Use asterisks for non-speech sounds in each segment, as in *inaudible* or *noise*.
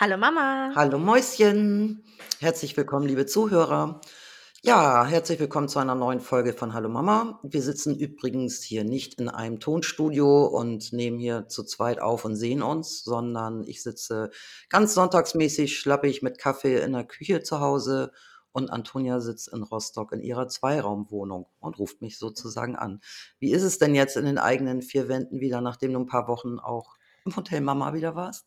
Hallo Mama. Hallo Mäuschen. Herzlich willkommen, liebe Zuhörer. Ja, herzlich willkommen zu einer neuen Folge von Hallo Mama. Wir sitzen übrigens hier nicht in einem Tonstudio und nehmen hier zu zweit auf und sehen uns, sondern ich sitze ganz sonntagsmäßig schlappig mit Kaffee in der Küche zu Hause und Antonia sitzt in Rostock in ihrer Zweiraumwohnung und ruft mich sozusagen an. Wie ist es denn jetzt in den eigenen vier Wänden wieder, nachdem du ein paar Wochen auch im Hotel Mama wieder warst?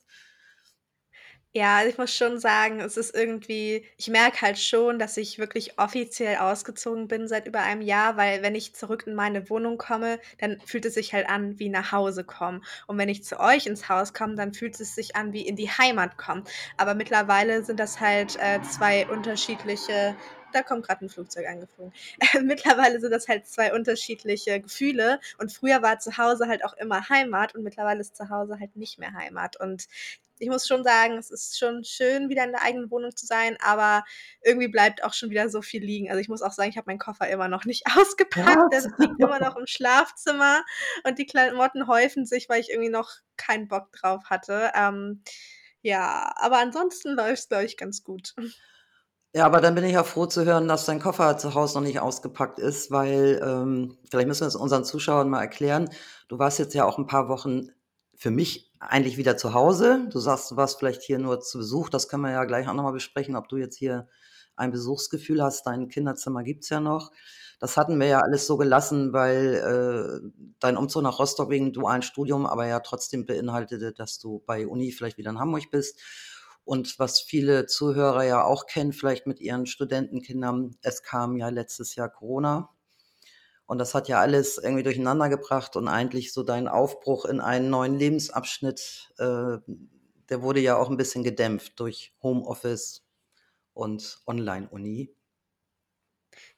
Ja, also ich muss schon sagen, es ist irgendwie ich merke halt schon, dass ich wirklich offiziell ausgezogen bin seit über einem Jahr, weil wenn ich zurück in meine Wohnung komme, dann fühlt es sich halt an wie nach Hause kommen. Und wenn ich zu euch ins Haus komme, dann fühlt es sich an wie in die Heimat kommen. Aber mittlerweile sind das halt, äh, 2 unterschiedliche da kommt gerade ein Flugzeug angeflogen. *laughs* mittlerweile sind das halt zwei unterschiedliche Gefühle und früher war zu Hause halt auch immer Heimat und mittlerweile ist zu Hause halt nicht mehr Heimat und ich muss schon sagen, es ist schon schön, wieder in der eigenen Wohnung zu sein, aber irgendwie bleibt auch schon wieder so viel liegen. Also ich muss auch sagen, ich habe meinen Koffer immer noch nicht *laughs* ausgepackt. Der liegt immer noch im Schlafzimmer und die Klamotten häufen sich, weil ich irgendwie noch keinen Bock drauf hatte. Ähm, ja, aber ansonsten läuft's, glaube ich, ganz gut. Ja, aber dann bin ich ja froh zu hören, dass dein Koffer zu Hause noch nicht ausgepackt ist, weil, ähm, vielleicht müssen wir es unseren Zuschauern mal erklären. Du warst jetzt ja auch ein paar Wochen für mich eigentlich wieder zu Hause. Du sagst, du warst vielleicht hier nur zu Besuch. Das können wir ja gleich auch noch mal besprechen, ob du jetzt hier ein Besuchsgefühl hast. Dein Kinderzimmer gibt's ja noch. Das hatten wir ja alles so gelassen, weil, äh, dein Umzug nach Rostock wegen dualen Studium aber ja trotzdem beinhaltete, dass du bei Uni vielleicht wieder in Hamburg bist. Und was viele Zuhörer ja auch kennen, vielleicht mit ihren Studentenkindern, es kam ja letztes Jahr Corona. Und das hat ja alles irgendwie durcheinander gebracht und eigentlich so dein Aufbruch in einen neuen Lebensabschnitt, äh, der wurde ja auch ein bisschen gedämpft durch Homeoffice und Online-Uni.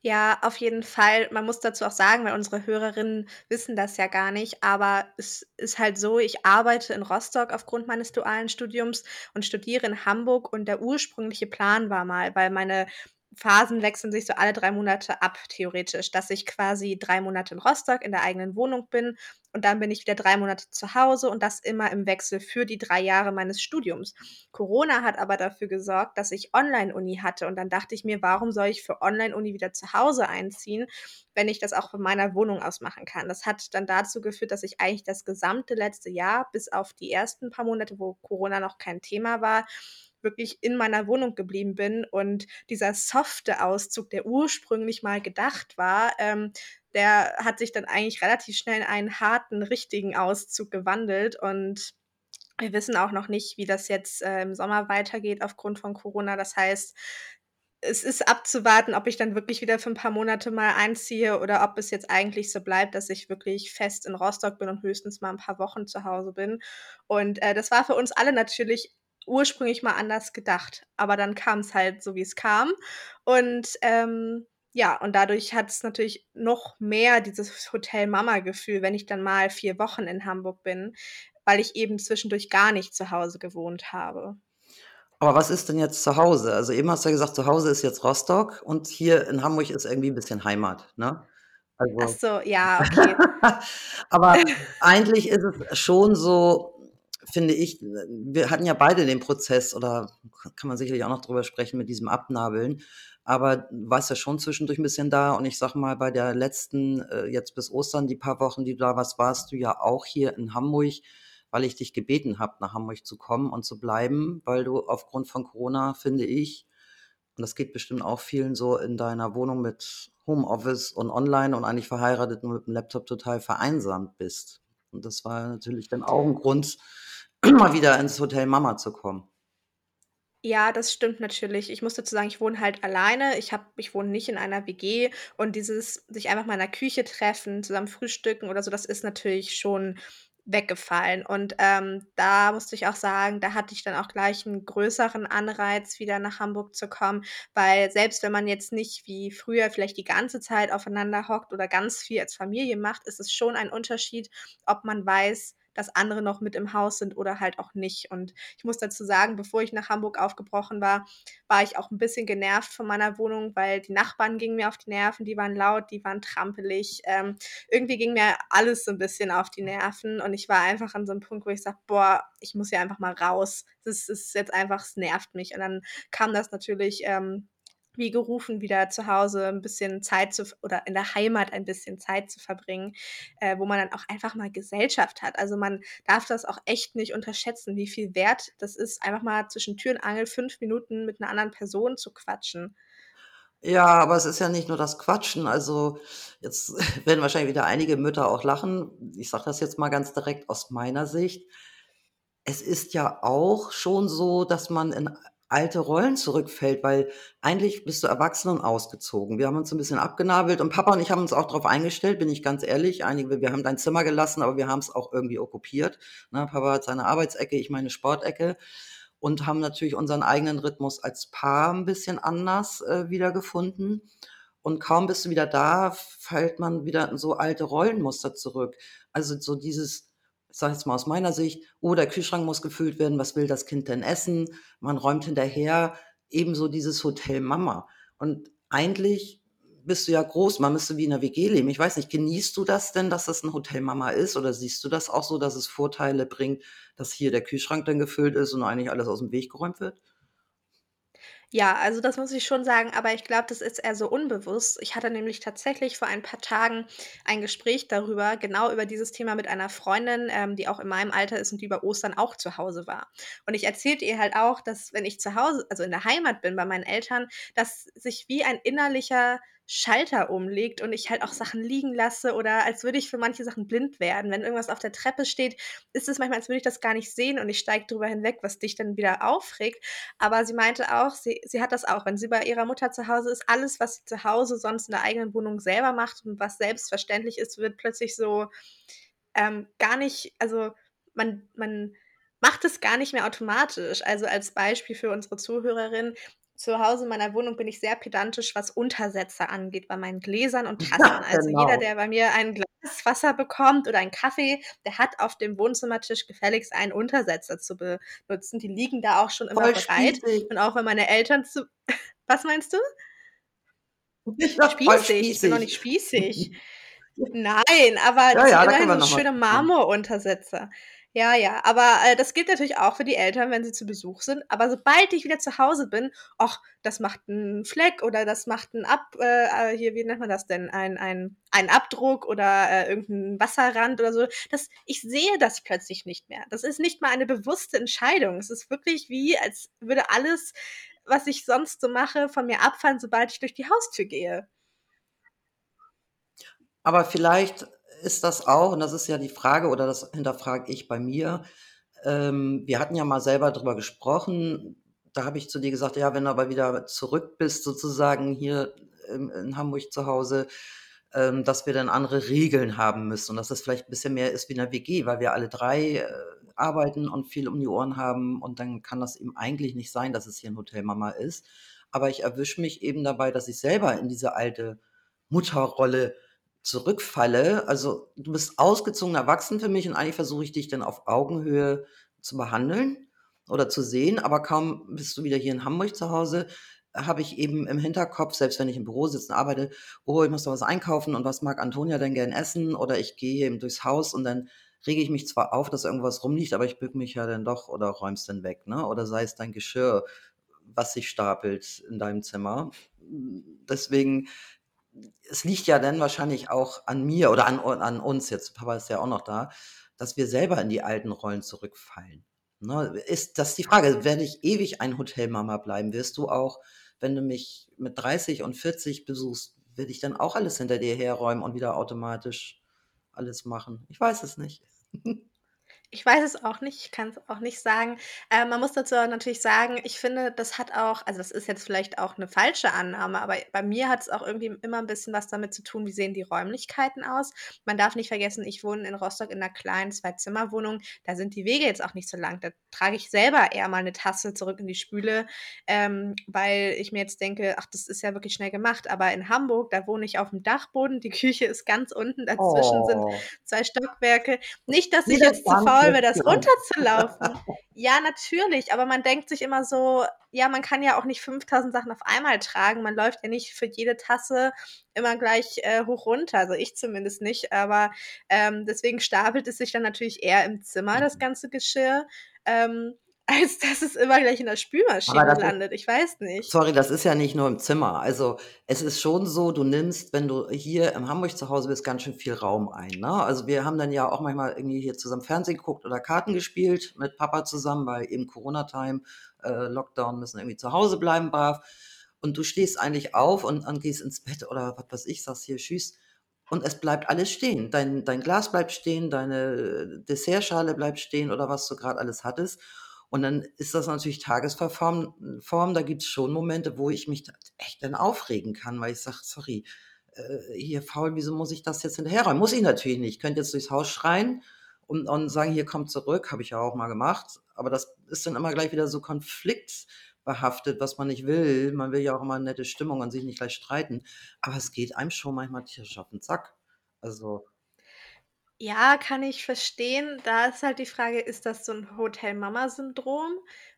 Ja, auf jeden Fall. Man muss dazu auch sagen, weil unsere Hörerinnen wissen das ja gar nicht, aber es ist halt so, ich arbeite in Rostock aufgrund meines dualen Studiums und studiere in Hamburg und der ursprüngliche Plan war mal, weil meine Phasen wechseln sich so alle drei Monate ab, theoretisch, dass ich quasi drei Monate in Rostock in der eigenen Wohnung bin und dann bin ich wieder drei Monate zu Hause und das immer im Wechsel für die drei Jahre meines Studiums. Corona hat aber dafür gesorgt, dass ich Online-Uni hatte und dann dachte ich mir, warum soll ich für Online-Uni wieder zu Hause einziehen, wenn ich das auch von meiner Wohnung aus machen kann. Das hat dann dazu geführt, dass ich eigentlich das gesamte letzte Jahr, bis auf die ersten paar Monate, wo Corona noch kein Thema war, wirklich in meiner Wohnung geblieben bin und dieser softe Auszug, der ursprünglich mal gedacht war, ähm, der hat sich dann eigentlich relativ schnell in einen harten, richtigen Auszug gewandelt und wir wissen auch noch nicht, wie das jetzt äh, im Sommer weitergeht aufgrund von Corona. Das heißt, es ist abzuwarten, ob ich dann wirklich wieder für ein paar Monate mal einziehe oder ob es jetzt eigentlich so bleibt, dass ich wirklich fest in Rostock bin und höchstens mal ein paar Wochen zu Hause bin. Und äh, das war für uns alle natürlich ursprünglich mal anders gedacht. Aber dann kam es halt so, wie es kam. Und ähm, ja, und dadurch hat es natürlich noch mehr dieses Hotel-Mama-Gefühl, wenn ich dann mal vier Wochen in Hamburg bin, weil ich eben zwischendurch gar nicht zu Hause gewohnt habe. Aber was ist denn jetzt zu Hause? Also eben hast du ja gesagt, zu Hause ist jetzt Rostock und hier in Hamburg ist irgendwie ein bisschen Heimat, ne? Ach Also so, ja, okay. *laughs* aber eigentlich ist es schon so, finde ich wir hatten ja beide den Prozess oder kann man sicherlich auch noch drüber sprechen mit diesem Abnabeln, aber warst ja schon zwischendurch ein bisschen da und ich sage mal, bei der letzten äh, jetzt bis Ostern, die paar Wochen, die du da warst, warst du ja auch hier in Hamburg, weil ich dich gebeten habe, nach Hamburg zu kommen und zu bleiben, weil du aufgrund von Corona, finde ich und das geht bestimmt auch vielen so in deiner Wohnung mit Homeoffice und online und eigentlich verheiratet nur mit dem Laptop total vereinsamt bist. Und das war natürlich dann auch ein Grund, mal wieder ins Hotel Mama zu kommen. Ja, das stimmt natürlich. Ich muss dazu sagen, ich wohne halt alleine. Ich habe ich wohne nicht in einer WG und dieses sich einfach mal in der Küche treffen, zusammen frühstücken oder so, das ist natürlich schon weggefallen. Und, ähm, da musste ich auch sagen, da hatte ich dann auch gleich einen größeren Anreiz, wieder nach Hamburg zu kommen, weil selbst wenn man jetzt nicht wie früher vielleicht die ganze Zeit aufeinander hockt oder ganz viel als Familie macht, ist es schon ein Unterschied, ob man weiß, dass andere noch mit im Haus sind oder halt auch nicht. Und ich muss dazu sagen, bevor ich nach Hamburg aufgebrochen war, war ich auch ein bisschen genervt von meiner Wohnung, weil die Nachbarn gingen mir auf die Nerven, die waren laut, die waren trampelig. Ähm, irgendwie ging mir alles so ein bisschen auf die Nerven und ich war einfach an so einem Punkt, wo ich sage: „Boah, ich muss hier einfach mal raus. Das ist jetzt einfach es nervt mich.“ Und dann kam das natürlich, ähm, wie gerufen, wieder zu Hause ein bisschen Zeit zu oder in der Heimat ein bisschen Zeit zu verbringen, äh, wo man dann auch einfach mal Gesellschaft hat. Also, man darf das auch echt nicht unterschätzen, wie viel wert das ist, einfach mal zwischen Tür und Angel 5 Minuten mit einer anderen Person zu quatschen. Ja, aber es ist ja nicht nur das Quatschen. Also, jetzt *laughs* werden wahrscheinlich wieder einige Mütter auch lachen. Ich sage das jetzt mal ganz direkt aus meiner Sicht. Es ist ja auch schon so, dass man in alte Rollen zurückfällt, weil eigentlich bist du erwachsen und ausgezogen. Wir haben uns 'n bisschen abgenabelt und Papa und ich haben uns auch drauf eingestellt, bin ich ganz ehrlich. Einige wir haben dein Zimmer gelassen, aber wir haben's auch irgendwie okkupiert, ne? Papa hat seine Arbeitsecke, ich meine Sportecke und haben natürlich unseren eigenen Rhythmus als Paar 'n bisschen anders, äh, wiedergefunden. Und kaum bist du wieder da, fällt man wieder in so alte Rollenmuster zurück. Also, so dieses sage jetzt mal aus meiner Sicht: „Oh, der Kühlschrank muss gefüllt werden. Was will das Kind denn essen?“ Man räumt hinterher. Ebenso dieses Hotel Mama. Und eigentlich bist du ja groß, man müsste wie in 'ner WG leben. Ich weiß nicht, genießt du das denn, dass das 'n Hotel Mama ist oder siehst du das auch so, dass es Vorteile bringt, dass hier der Kühlschrank dann gefüllt ist und eigentlich alles aus'm Weg geräumt wird? Ja, also das muss ich schon sagen, aber ich glaube, das ist eher so unbewusst. Ich hatte nämlich tatsächlich vor ein paar Tagen ein Gespräch darüber, genau über dieses Thema mit einer Freundin, ähm, die auch in meinem Alter ist und die über Ostern auch zu Hause war. Und ich erzählte ihr halt auch, dass wenn ich zu Hause also in der Heimat bin bei meinen Eltern, dass sich wie ein innerlicher Schalter umlegt und ich halt auch Sachen liegen lasse oder als würde ich für manche Sachen blind werden. Wenn irgendwas auf der Treppe steht, ist es manchmal, als würde ich das gar nicht sehen und ich steige drüber hinweg, was dich dann wieder aufregt. Aber sie meinte auch, sie sie hat das auch, wenn sie bei ihrer Mutter zu Hause ist, alles, was sie zu Hause sonst in der eigenen Wohnung selber macht und was selbstverständlich ist, wird plötzlich so, ähm, gar nicht also, man man macht es gar nicht mehr automatisch. Also, als Beispiel für unsere Zuhörerin, zu Hause in meiner Wohnung bin ich sehr pedantisch, was Untersetzer angeht, bei meinen Gläsern und *laughs* Tassen. Ja, Also, jeder, genau. der bei mir ein Glas Wasser bekommt oder einen Kaffee, der hat auf dem Wohnzimmertisch gefälligst einen Untersetzer zu benutzen. Die liegen da auch schon immer Voll bereit. spießig. Und auch wenn meine Eltern zu *laughs* was meinst du? Ja, voll Spießig? Ich bin doch nicht spießig. *laughs* Nein, aber Ja, das sind ja, immerhin so noch schöne. Marmoruntersetzer. Ja, ja, aber, äh, das gilt natürlich auch für die Eltern, wenn sie zu Besuch sind. Aber sobald ich wieder zu Hause bin: „Ach, das macht 'n Fleck oder das macht 'n Ab äh, äh, hier, wie nennt man das denn? Ein ein einen Abdruck oder, äh, irgend 'n Wasserrand oder so.“ Das ich sehe das plötzlich nicht mehr. Das ist nicht mal eine bewusste Entscheidung. Es ist wirklich wie, als würde alles, was ich sonst so mache, von mir abfallen, sobald ich durch die Haustür gehe. Aber vielleicht ist das auch und das ist ja die Frage oder das hinterfrage ich bei mir. Ähm, wir hatten ja mal selber drüber gesprochen. Da habe ich zu dir gesagt: „Ja, wenn du aber wieder zurück bist sozusagen hier in in Hamburg zu Hause, ähm, dass wir dann andere Regeln haben müssen und dass das vielleicht 'n bisschen mehr ist wie in 'ner WG, weil wir alle 3, äh, arbeiten und viel um die Ohren haben und dann kann das eben eigentlich nicht sein, dass es hier 'n Hotel Mama ist.“ Aber ich erwische mich eben dabei, dass ich selber in diese alte Mutterrolle zurückfalle. Also, du bist ausgezogen erwachsen für mich und eigentlich versuche ich dich dann auf Augenhöhe zu behandeln oder zu sehen, aber kaum bist du wieder hier in Hamburg zu Hause, habe ich eben im Hinterkopf, selbst wenn ich im Büro sitze und arbeite: „Oh, ich muss noch was einkaufen und was mag Antonia denn gern essen?“ Oder ich gehe eben durchs Haus und dann rege ich mich zwar auf, dass irgendwas rumliegt, aber ich bücke mich ja dann doch oder räume es dann weg, ne? Oder sei es dein Geschirr, was sich stapelt in deinem Zimmer. Deswegen es liegt ja dann wahrscheinlich auch an mir oder an an uns jetzt, Papa ist ja auch noch da, dass wir selber in die alten Rollen zurückfallen, ne? Ist das die Frage, werde ich ewig ein Hotelmama bleiben? Wirst du auch, wenn du mich mit 30 und 40 besuchst, werde ich dann auch alles hinter dir herräumen und wieder automatisch alles machen? Ich weiß es nicht. *laughs* Ich weiß es auch nicht, ich kann's auch nicht sagen. Ähm, man muss dazu natürlich sagen, ich finde, das hat auch also, das ist jetzt vielleicht auch 'ne falsche Annahme, aber bei mir hat's auch irgendwie immer 'n bisschen was damit zu tun, wie sehen die Räumlichkeiten aus? Man darf nicht vergessen, ich wohne in Rostock in 'ner kleinen Zwei-Zimmer-Wohnung. Da sind die Wege jetzt auch nicht so lang. Da trage ich selber eher mal 'ne Tasse zurück in die Spüle, ähm, weil ich mir jetzt denke: „Ach, das ist ja wirklich schnell gemacht.“ Aber in Hamburg, da wohne ich auf'm Dachboden, die Küche ist ganz unten, dazwischen sind Oh. 2 Stockwerke. Nicht, dass ich jetzt zu Band faul wäre, das runterzulaufen. *laughs* Ja, natürlich, aber man denkt sich immer so: „Ja, man kann ja auch nicht 5.000 Sachen auf einmal tragen.“ Man läuft ja nicht für jede Tasse immer gleich, äh, hoch runter, also ich zumindest nicht, aber, ähm, deswegen stapelt es sich dann natürlich eher im Zimmer, das Mhm. ganze Geschirr, ähm, als dass es immer gleich in der Spülmaschine ist landet. Ich weiß nicht. sorry, das ist ja nicht nur im Zimmer. Also, es ist schon so, du nimmst, wenn du hier in Hamburg zu Hause bist, ganz schön viel Raum ein, ne? Also, wir haben dann ja auch manchmal irgendwie hier zusammen Fernsehen geguckt oder Karten gespielt mit Papa zusammen, weil eben Corona-Time, äh, Lockdown, müssen irgendwie zu Hause bleiben brav. Und du stehst eigentlich auf und und gehst ins Bett oder was weiß ich, sagst: „Hier, tschüss.“ Und es bleibt alles stehen. Dein dein Glas bleibt stehen, deine Dessertschale bleibt stehen oder was du grad alles hattest. Und dann ist das natürlich Tagesverform Form. Da gibt's schon Momente, wo ich mich echt dann aufregen kann, weil ich sage: „Sorry, äh, hier faul, wieso muss ich das jetzt hinterherräumen?“ Muss ich natürlich nicht. Ich könnte jetzt durchs Haus schreien und und sagen: „Hier, komm zurück.“ Habe ich ja auch mal gemacht. Aber das ist dann immer gleich wieder so konfliktbehaftet, was man nicht will. Man will ja auch immer nette Stimmung und sich nicht gleich streiten. Aber es geht einem schon manchmal tierisch auf 'n Sack. Also Ja, kann ich verstehen. Da ist halt die Frage, ist das so 'n Hotel-Mama-Syndrom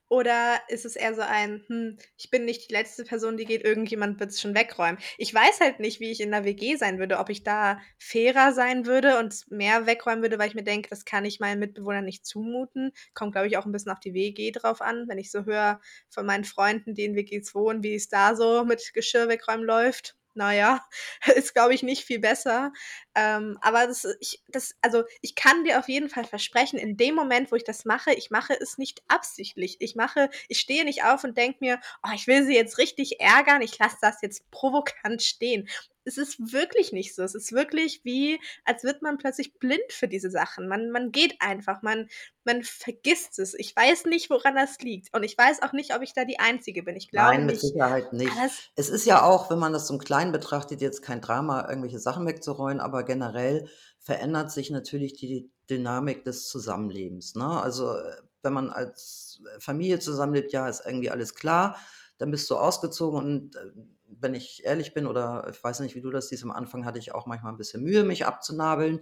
oder ist es eher so ein: „Hm, ich bin nicht die letzte Person, die geht, irgendjemand wird's schon wegräumen.“ Ich weiß halt nicht, wie ich in 'ner WG sein würde, ob ich da fairer sein würde und mehr wegräumen würde, weil ich mir denke: „Das kann ich meinen Mitbewohnern nicht zumuten.“ Kommt, glaube ich, auch 'n bisschen auf die WG drauf an. Wenn ich so höre von meinen Freunden, die in WGs wohnen, wie es da so mit Geschirr wegräumen läuft, na ja, *laughs* ist, glaube ich, nicht viel besser. Ähm, aber das ich das also, ich kann dir auf jeden Fall versprechen, in dem Moment, wo ich das mache, ich mache es nicht absichtlich. Ich mache ich stehe nicht auf und denke mir: „Oh, ich will sie jetzt richtig ärgern, ich lasse das jetzt provokant stehen.“ Es ist wirklich nicht so. Es ist wirklich wie, als wird man plötzlich blind für diese Sachen. Man man geht einfach, man man vergisst es. Ich weiß nicht, woran das liegt und ich weiß auch nicht, ob ich da die Einzige bin. Ich glaube Nein, mit nicht. Sicherheit nicht. Es ist ja auch, wenn man das im Kleinen betrachtet, jetzt kein Drama, irgendwelche Sachen wegzuräumen, aber generell verändert sich natürlich die Dynamik des Zusammenlebens, ne? Also, wenn man als, Familie zusammenlebt, ja, ist irgendwie alles klar. Dann bist du ausgezogen und, äh, wenn ich ehrlich bin oder ich weiß nicht, wie du das siehst, am Anfang hatte ich auch manchmal 'n bisschen Mühe, mich abzunabeln.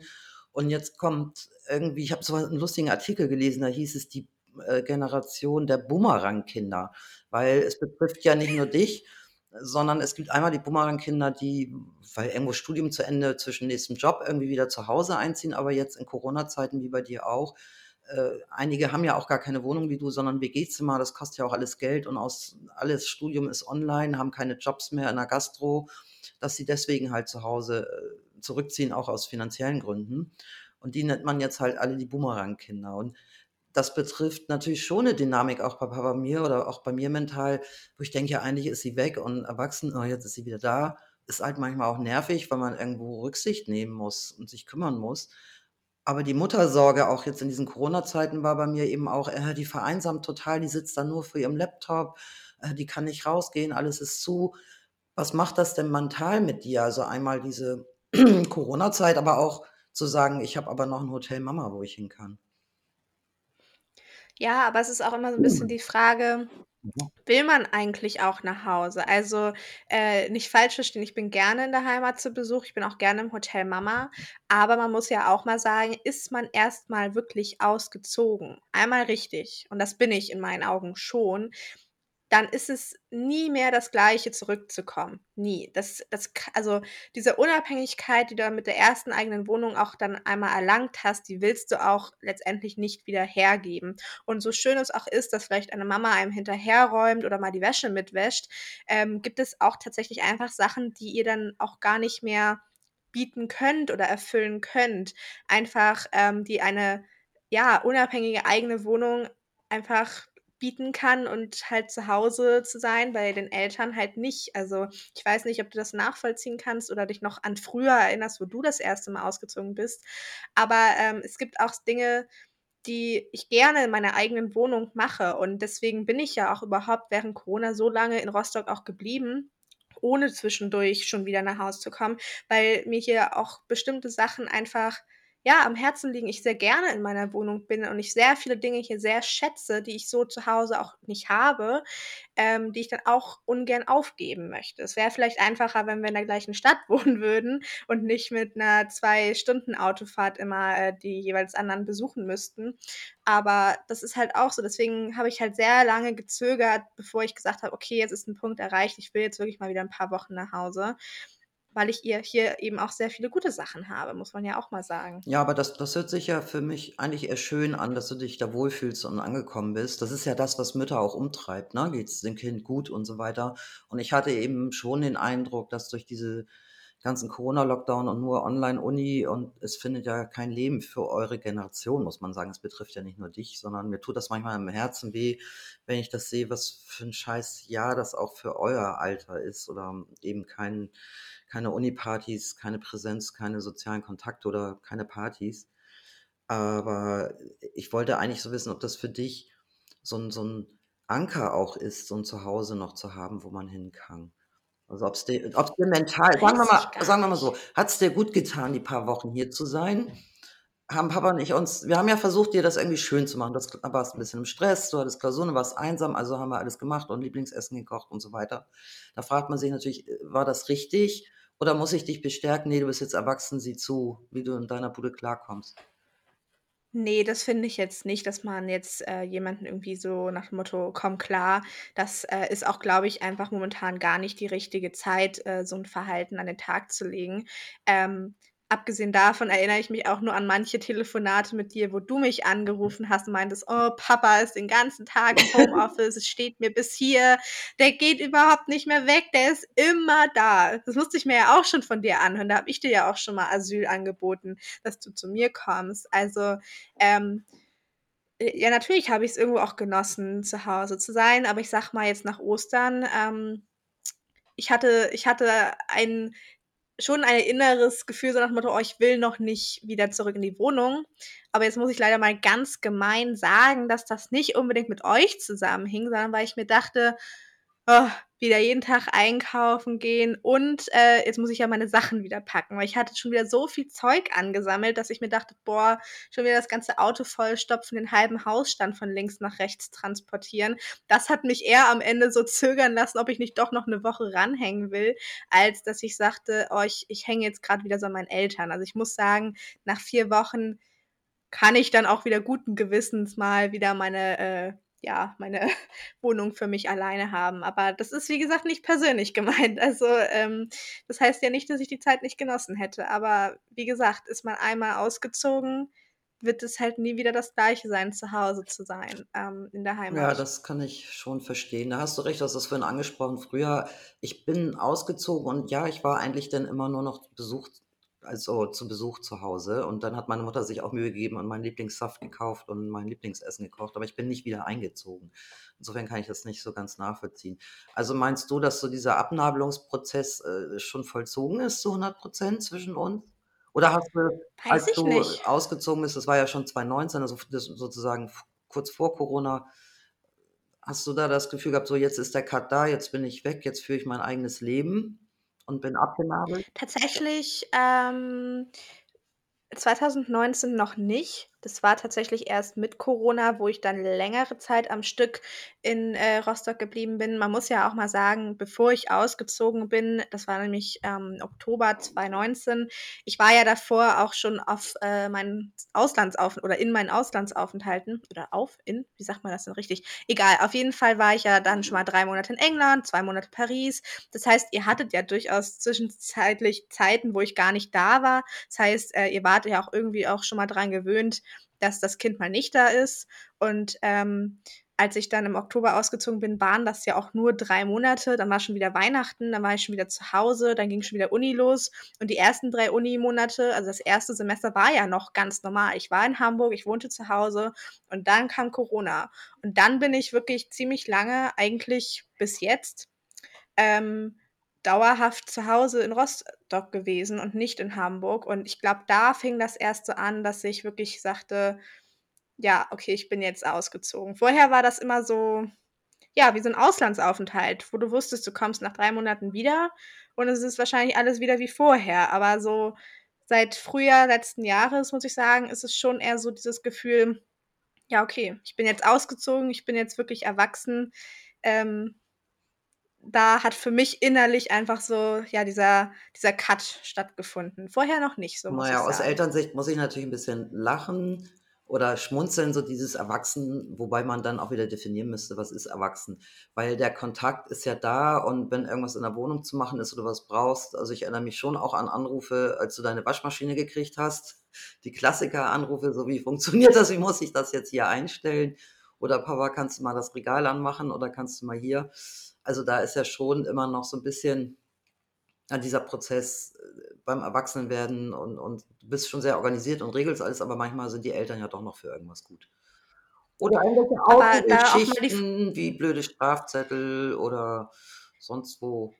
Und jetzt kommt irgendwie ich habe so 'n lustigen Artikel gelesen, da hieß es die, äh, Generation der Bumerang-Kinder, weil es betrifft ja nicht nur dich, sondern es gibt einmal die Bumerang-Kinder, die, weil irgendwo Studium zu Ende, zwischen nächstem Job irgendwie wieder zu Hause einziehen, aber jetzt in Corona-Zeiten wie bei dir auch. Äh, einige haben ja auch gar keine Wohnung wie du, sondern WG-Zimmer, das kostet ja auch alles Geld und aus alles Studium ist online, haben keine Jobs mehr in der Gastro, dass sie deswegen halt zu Hause, äh, zurückziehen, auch aus finanziellen Gründen. Und die nennt man jetzt halt alle die Bumerang-Kinder. Und das betrifft natürlich schon 'ne Dynamik auch bei bei mir oder auch bei mir mental, wo ich denke: „Ja, eigentlich ist sie weg und erwachsen, oh, jetzt ist sie wieder da.“ Ist halt manchmal auch nervig, weil man irgendwo Rücksicht nehmen muss und sich kümmern muss. Aber die Muttersorge auch jetzt in diesen Corona-Zeiten war bei mir eben auch: „Äh, die vereinsamt total, die sitzt da nur vor ihrem Laptop, äh, die kann nicht rausgehen, alles ist zu.“ Was macht das denn mental mit dir? Also, einmal diese *clears throat* Corona-Zeit, aber auch zu sagen: „Ich habe aber noch 'n Hotel Mama, wo ich hin kann.“ Ja, aber es ist auch immer so 'n bisschen die Frage, Mhm. will man eigentlich auch nach Hause? Also, äh, nicht falsch verstehen, ich bin gerne in der Heimat zu Besuch, ich bin auch gerne im Hotel Mama, aber man muss ja auch mal sagen, ist man erst mal wirklich ausgezogen, einmal richtig, und das bin ich in meinen Augen schon, dann ist es nie mehr das Gleiche, zurückzukommen, nie. Das das also, diese Unabhängigkeit, die du mit der ersten eigenen Wohnung auch dann einmal erlangt hast, die willst du auch letztendlich nicht wieder hergeben. Und so schön es auch ist, dass vielleicht eine Mama einem hinterherräumt oder mal die Wäsche mitwäscht, ähm, gibt es auch tatsächlich einfach Sachen, die ihr dann auch gar nicht mehr bieten könnt oder erfüllen könnt. Einfach, ähm, die eine, ja, unabhängige eigene Wohnung einfach bieten kann und halt zu Hause zu sein, bei den Eltern halt nicht. Also, ich weiß nicht, ob du das nachvollziehen kannst oder dich noch an früher erinnerst, wo du das 1. Mal ausgezogen bist, aber, ähm, es gibt auch Dinge die ich gerne in meiner eigenen Wohnung mache. Und deswegen bin ich ja auch überhaupt während Corona so lange in Rostock auch geblieben, ohne zwischendurch schon wieder nach Hause zu kommen, weil mir hier auch bestimmte Sachen einfach ja, am Herzen liegen, ich sehr gerne in meiner Wohnung bin und ich sehr viele Dinge hier sehr schätze, die ich so zu Hause auch nicht habe, ähm, die ich dann auch ungern aufgeben möchte. Es wäre vielleicht einfacher, wenn wir in der gleichen Stadt *laughs* wohnen würden und nicht mit einer zwei Stunden Autofahrt immer äh, die jeweils anderen besuchen müssten. Aber das ist halt auch so. Deswegen habe ich halt sehr lange gezögert, bevor ich gesagt habe, okay, jetzt ist ein Punkt erreicht, ich will jetzt wirklich mal wieder ein paar Wochen nach Hause weil ich ihr hier eben auch sehr viele gute Sachen habe, muss man ja auch mal sagen. Ja, aber das das hört sich ja für mich eigentlich eher schön an, dass du dich da wohlfühlst und angekommen bist. Das ist ja das, was Mütter auch umtreibt, ne? Geht's dem Kind gut und so weiter. Und ich hatte eben schon den Eindruck, dass durch diese ganzen Corona-Lockdown und nur Online-Uni und es findet ja kein Leben für eure Generation, muss man sagen. Es betrifft ja nicht nur dich, sondern mir tut das manchmal im Herzen weh, wenn ich das sehe, was für ein scheiß Jahr das auch für euer Alter ist oder eben kein keine Uni-Partys, keine Präsenz, keine sozialen Kontakte oder keine Partys. Aber ich wollte eigentlich so wissen, ob das für dich so ein, so 'n Anker auch ist, so ein Zuhause noch zu haben, wo man hin kann. Also, ob's dir ob's dir mental sagen wir mal sagen wir mal so, nicht. hat's dir gut getan, die paar Wochen hier zu sein? Haben Papa und ich uns wir haben ja versucht, dir das irgendwie schön zu machen. Du warst 'n bisschen im Stress, du hattest Klausuren, du warst einsam, also haben wir alles gemacht und Lieblingsessen gekocht und so weiter. Da fragt man sich natürlich, äh, war das richtig oder muss ich dich bestärken: „Ne, du bist jetzt erwachsen, sieh zu, wie du in deiner Bude klarkommst?“ Ne, das finde ich jetzt nicht, dass man jetzt, äh, jemanden irgendwie so nach dem Motto: „Komm klar.“ Das, äh, ist auch, glaube ich, einfach momentan gar nicht die richtige Zeit, äh, so 'n Verhalten an den Tag zu legen. Ähm, abgesehen davon erinnere ich mich auch nur an manche Telefonate mit dir, wo du mich angerufen hast und meintest: „Oh, Papa ist den ganzen Tag im Homeoffice, es steht mir bis hier, der geht überhaupt nicht mehr weg, der ist immer da.“ Das musste ich mir ja auch schon von dir anhören. Da habe ich dir ja auch schon mal Asyl angeboten, dass du zu mir kommst. Also, ähm, äh, ja, natürlich habe ich's irgendwo auch genossen, zu Hause zu sein, aber ich sage mal jetzt nach Ostern, ähm, ich hatte ich hatte ein schon ein inneres Gefühl so nach dem Motto: „Oh, ich will noch nicht wieder zurück in die Wohnung.“ Aber jetzt muss ich leider mal ganz gemein sagen, dass das nicht unbedingt mit euch zusammenhing, sondern weil ich mir dachte: Oh, wieder jeden Tag einkaufen gehen und, äh, jetzt muss ich ja meine Sachen wieder packen, weil ich hatte schon wieder so viel Zeug angesammelt, dass ich mir dachte: „Boah, schon wieder das ganze Auto vollstopfen, den halben Hausstand von links nach rechts transportieren.“ Das hat mich eher am Ende so zögern lassen, ob ich nicht doch noch 'ne Woche ranhängen will, als dass ich sagte: „Oh, ich ich hänge jetzt grad wieder so an meinen Eltern.“ Also, ich muss sagen, nach 4 Wochen kann ich dann auch wieder guten Gewissens mal wieder meine, äh ja, meine *laughs* Wohnung für mich alleine haben. Aber das ist, wie gesagt, nicht persönlich gemeint. *laughs* Also, ähm, das heißt ja nicht, dass ich die Zeit nicht genossen hätte. Aber wie gesagt, ist man einmal ausgezogen, wird es halt nie wieder das Gleiche sein, zu Hause zu sein, ähm, in der Ja, Heimat. das kann ich schon verstehen. Da hast du recht, du hast das vorhin angesprochen. Früher ich bin ausgezogen und ja, ich war eigentlich dann immer nur noch Besuch also, zu Besuch zu Hause und dann hat meine Mutter sich auch Mühe gegeben und meinen Lieblingssaft gekauft und mein Lieblingsessen gekocht, aber ich bin nicht wieder eingezogen. Insofern kann ich das nicht so ganz nachvollziehen. Also, meinst du, dass so dieser Abnabelungsprozess, äh, schon vollzogen ist zu 100% zwischen uns? Oder hast du, Weiß als ich du nicht. ausgezogen bist das war ja schon 2019, also, das sozusagen kurz vor Corona Hast du da das Gefühl gehabt, so jetzt ist der Cut da, jetzt bin ich weg, jetzt führe ich mein eigenes Leben und bin abgenabelt? Tatsächlich, ähm 2019 noch nicht. Das war tatsächlich erst mit Corona, wo ich dann längere Zeit am Stück in, äh, Rostock geblieben bin. Man muss ja auch mal sagen, bevor ich ausgezogen bin, das war nämlich, ähm, Oktober 2019 ich war ja davor auch schon auf, äh, meinen Auslandsauf oder in meinen Auslandsaufenthalten oder auf in? Wie sagt man das denn richtig? Egal, auf jeden Fall war ich ja dann schon mal 3 Monate in England, 2 Monate Paris. Das heißt, ihr hattet ja durchaus zwischenzeitlich Zeiten, wo ich gar nicht da war. Das heißt, äh, ihr wart ja auch irgendwie auch schon mal dran gewöhnt, dass das Kind mal nicht da ist. Und, ähm, als ich dann im Oktober ausgezogen bin, waren das ja auch nur 3 Monate. Dann war schon wieder Weihnachten, dann war ich schon wieder zu Hause, dann ging schon wieder Uni los. Und die ersten 3 Unimonate, also das erste Semester war ja noch ganz normal. Ich war in Hamburg, ich wohnte zu Hause und dann kam Corona. Und dann bin ich wirklich ziemlich lange, eigentlich bis jetzt, ähm, dauerhaft zu Hause in Rostock gewesen und nicht in Hamburg. Und ich glaube, da fing das erst so an, dass ich wirklich sagte: ja, okay, ich bin jetzt ausgezogen. Vorher war das immer so ja, wie so 'n Auslandsaufenthalt, wo du wusstest, du kommst nach 3 Monaten wieder und es ist wahrscheinlich alles wieder wie vorher. Aber so seit Frühjahr letzten Jahres, muss ich sagen, ist es schon eher so dieses Gefühl: „Ja, okay, ich bin jetzt ausgezogen, ich bin jetzt wirklich erwachsen.“ Ähm da hat für mich innerlich einfach so, ja, dieser dieser Cut stattgefunden. Vorher noch nicht so, muss ich ja, aus sagen. Elternsicht muss ich natürlich 'n bisschen lachen oder schmunzeln, so dieses Erwachsen, wobei man dann auch wieder definieren müsste, was ist erwachsen? Weil der Kontakt ist ja da und wenn irgendwas in der Wohnung zu machen ist oder was brauchst also, ich erinnere mich schon auch an Anrufe, als du deine Waschmaschine gekriegt hast. Die Klassiker-Anrufe, so: „Wie funktioniert das? Wie muss ich das jetzt hier einstellen?“ Oder: „Papa, kannst du mal das Regal anmachen oder kannst du mal hier?“ Also, da ist ja schon immer noch so 'n bisschen, ja, dieser Prozess, äh, beim Erwachsenwerden und und du bist schon sehr organisiert und regelst alles, aber manchmal sind die Eltern ja doch noch für irgendwas gut. Oder irgendwelche Autogeschichten wie blöde Strafzettel oder sonst wo.